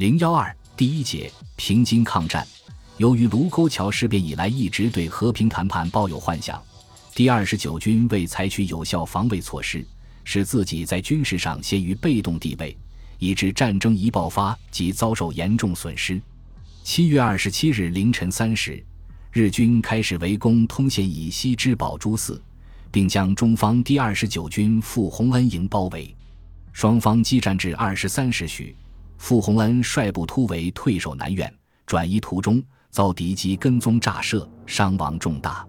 零幺二第一节平津抗战。由于卢沟桥事变以来一直对和平谈判抱有幻想，第二十九军未采取有效防卫措施，使自己在军事上陷于被动地位，以致战争一爆发即遭受严重损失。七月二十七日凌晨三时，日军开始围攻通县以西之宝珠寺，并将中方第二十九军傅洪恩营包围。双方激战至二十三时许。傅洪恩率部突围，退守南苑，转移途中遭敌机跟踪炸射，伤亡重大。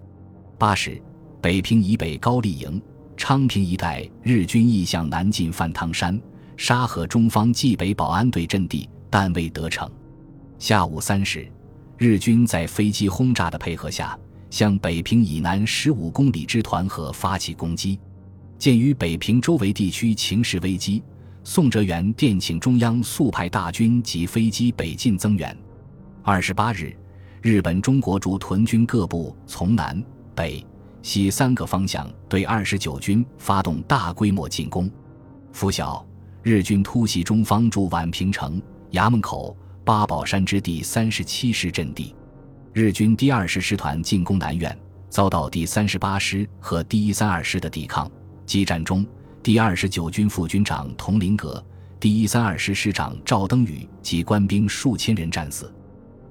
八时，北平以北高丽营、昌平一带日军亦向南进范汤山、沙河中方冀北保安队阵地，但未得逞。下午三时，日军在飞机轰炸的配合下，向北平以南十五公里之团河发起攻击。鉴于北平周围地区情势危机。宋哲元电请中央速派大军及飞机北进增援。二十八日，日本中国驻屯军各部从南北西三个方向对二十九军发动大规模进攻。拂晓，日军突袭中方驻宛平城、衙门口、八宝山之第三十七师阵地。日军第二十师团进攻南苑，遭到第三十八师和第一三二师的抵抗。激战中。第二十九军副军长佟麟阁、第一三二师师长赵登禹及官兵数千人战死。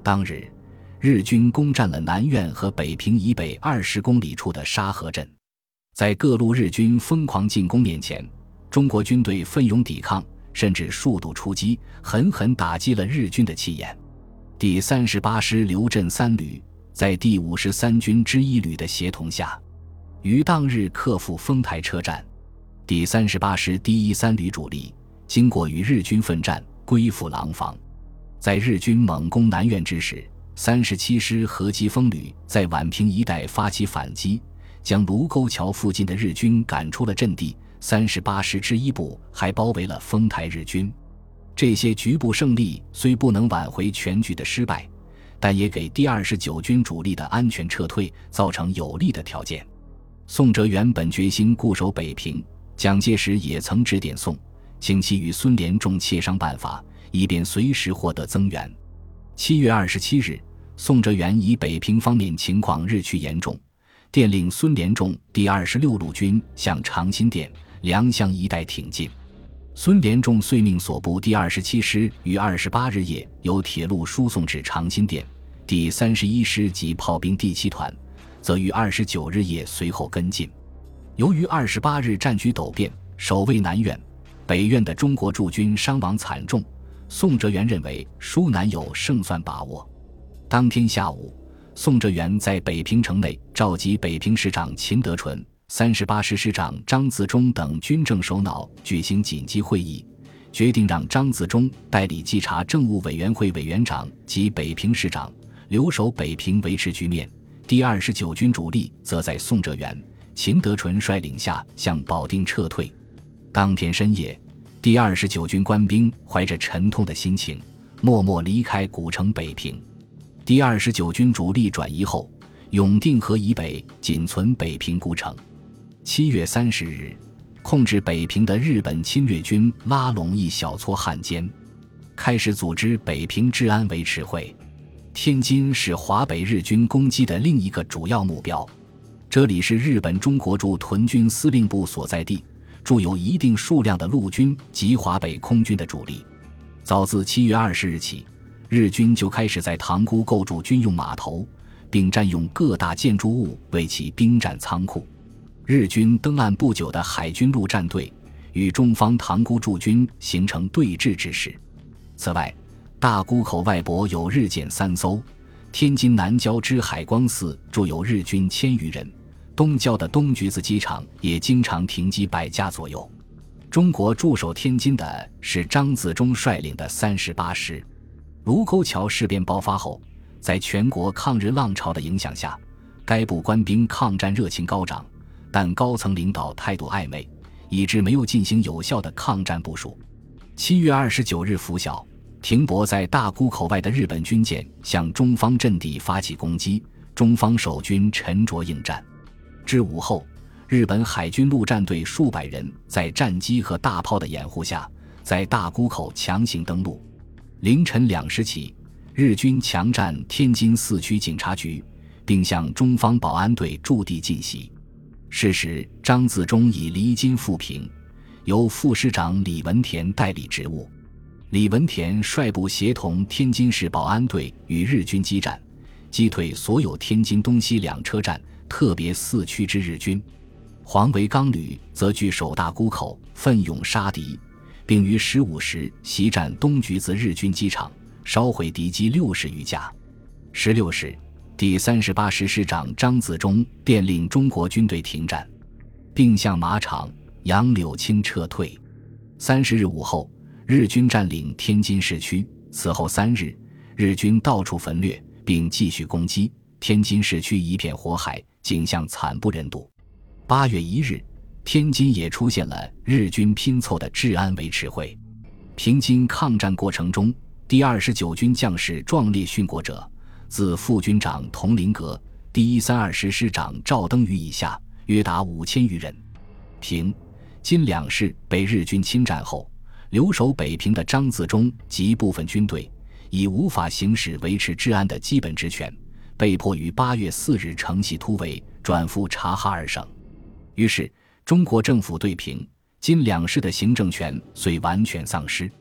当日，日军攻占了南苑和北平以北二十公里处的沙河镇。在各路日军疯狂进攻面前，中国军队奋勇抵抗，甚至数度出击，狠狠打击了日军的气焰。第三十八师刘镇三旅在第五十三军之一旅的协同下，于当日克服丰台车站。第三十八师第一三旅主力经过与日军奋战，归附廊坊。在日军猛攻南苑之时，三十七师何吉风旅在宛平一带发起反击，将卢沟桥附近的日军赶出了阵地。三十八师之一部还包围了丰台日军。这些局部胜利虽不能挽回全局的失败，但也给第二十九军主力的安全撤退造成有利的条件。宋哲元本决心固守北平。蒋介石也曾指点宋，请其与孙连仲协商办法，以便随时获得增援。七月二十七日，宋哲元以北平方面情况日趋严重，电令孙连仲第二十六路军向长辛店、良乡一带挺进。孙连仲遂命所部第二十七师于二十八日夜由铁路输送至长辛店，第三十一师及炮兵第七团则于二十九日夜随后跟进。由于二十八日战局陡变，守卫南苑、北苑的中国驻军伤亡惨重，宋哲元认为舒南有胜算把握。当天下午，宋哲元在北平城内召集北平市长秦德纯、三十八师师长张自忠等军政首脑举行紧急会议，决定让张自忠代理稽查政务委员会委员长及北平市长，留守北平维持局面。第二十九军主力则在宋哲元。秦德纯率领下向保定撤退。当天深夜，第二十九军官兵怀着沉痛的心情，默默离开古城北平。第二十九军主力转移后，永定河以北仅存北平孤城。七月三十日，控制北平的日本侵略军拉拢一小撮汉奸，开始组织北平治安维持会。天津是华北日军攻击的另一个主要目标。这里是日本中国驻屯军司令部所在地，驻有一定数量的陆军及华北空军的主力。早自七月二十日起，日军就开始在塘沽构筑军用码头，并占用各大建筑物为其兵站仓库。日军登岸不久的海军陆战队与中方塘沽驻军形成对峙之势。此外，大沽口外泊有日舰三艘，天津南郊之海光寺驻有日军千余人。东郊的东橘子机场也经常停机百架左右。中国驻守天津的是张自忠率领的三十八师。卢沟桥事变爆发后，在全国抗日浪潮的影响下，该部官兵抗战热情高涨，但高层领导态度暧昧，以致没有进行有效的抗战部署。七月二十九日拂晓，停泊在大沽口外的日本军舰向中方阵地发起攻击，中方守军沉着应战。至午后，日本海军陆战队数百人在战机和大炮的掩护下，在大沽口强行登陆。凌晨两时起，日军强占天津四区警察局，并向中方保安队驻地进袭。是时，张自忠已离京复平，由副师长李文田代理职务。李文田率部协同天津市保安队与日军激战，击退所有天津东西两车站，特别四区之日军。黄维刚旅则据守大沽口，奋勇杀敌，并于十五时袭占东橘子日军机场，烧毁敌机六十余架。十六时，第三十八师师长张自忠电令中国军队停战，并向马场、杨柳青撤退。三十日午后。日军占领天津市区，此后三日，日军到处焚掠，并继续攻击天津市区，一片火海，景象惨不忍睹。八月一日，天津也出现了日军拼凑的治安维持会。平津抗战过程中，第二十九军将士壮烈殉国者，自副军长佟麟阁、第一三二师师长赵登禹以下，约达五千余人。平津两市被日军侵占后。留守北平的张自忠及部分军队已无法行使维持治安的基本职权，被迫于八月四日乘隙突围，转赴察哈尔省。于是，中国政府对平津两市的行政权遂完全丧失。